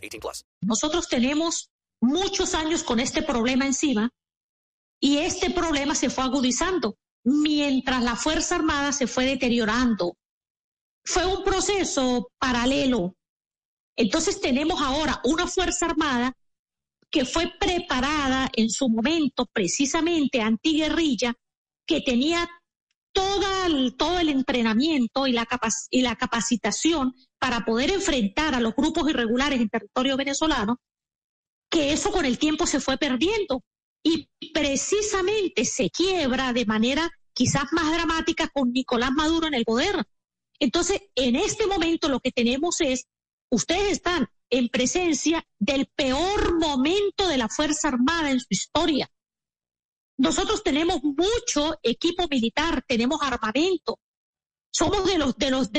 18 plus. Nosotros tenemos muchos años con este problema encima y este problema se fue agudizando mientras la Fuerza Armada se fue deteriorando. Fue un proceso paralelo. Entonces tenemos ahora una Fuerza Armada que fue preparada en su momento precisamente antiguerrilla, que tenía todo el, todo el entrenamiento y la, y la capacitación para poder enfrentar a los grupos irregulares en territorio venezolano, que eso con el tiempo se fue perdiendo y precisamente se quiebra de manera quizás más dramática con Nicolás Maduro en el poder. Entonces, en este momento lo que tenemos es, ustedes están en presencia del peor momento de la Fuerza Armada en su historia. Nosotros tenemos mucho equipo militar, tenemos armamento. Somos de los, de los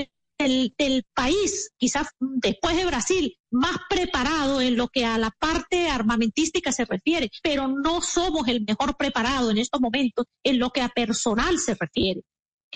del, país, quizás después de Brasil, más preparado en lo que a la parte armamentística se refiere, pero no somos el mejor preparado en estos momentos en lo que a personal se refiere.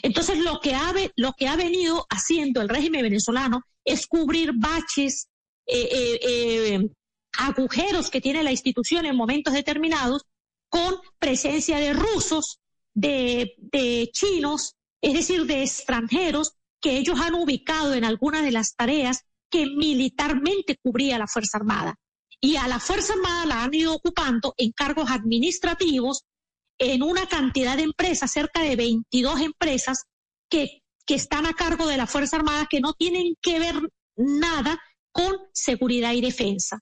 Entonces, lo que ha, lo que ha venido haciendo el régimen venezolano es cubrir baches, eh, eh, eh, agujeros que tiene la institución en momentos determinados con presencia de rusos, de chinos, es decir, de extranjeros que ellos han ubicado en algunas de las tareas que militarmente cubría la Fuerza Armada. Y a la Fuerza Armada la han ido ocupando en cargos administrativos en una cantidad de empresas, cerca de 22 empresas que, que están a cargo de la Fuerza Armada que no tienen que ver nada con seguridad y defensa.